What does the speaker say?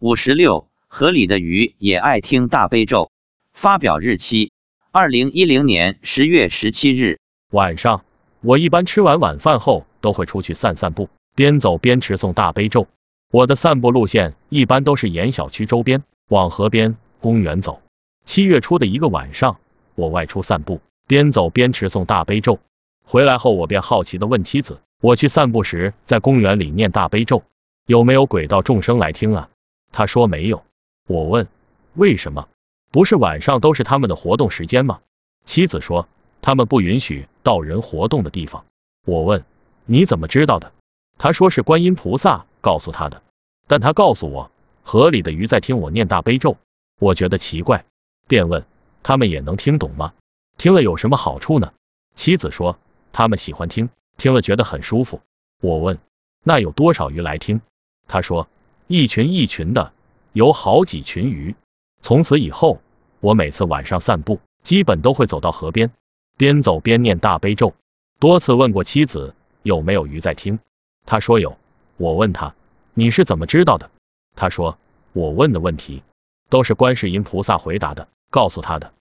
五十六，河里的鱼也爱听大悲咒。发表日期：二零一零年十月十七日晚上。我一般吃完晚饭后都会出去散散步，边走边持诵大悲咒。我的散步路线一般都是沿小区周边往河边、公园走。七月初的一个晚上，我外出散步，边走边持诵大悲咒。回来后，我便好奇的问妻子：“我去散步时在公园里念大悲咒，有没有鬼道众生来听啊？”他说没有。我问：“为什么？不是晚上都是他们的活动时间吗？”妻子说。他们不允许到人活动的地方。我问你怎么知道的？他说是观音菩萨告诉他的。但他告诉我河里的鱼在听我念大悲咒。我觉得奇怪，便问他们也能听懂吗？听了有什么好处呢？妻子说他们喜欢听，听了觉得很舒服。我问那有多少鱼来听？他说一群一群的，有好几群鱼。从此以后，我每次晚上散步，基本都会走到河边。边走边念大悲咒，多次问过妻子有没有鱼在听，他说有。我问他你是怎么知道的？他说我问的问题都是观世音菩萨回答的，告诉他的。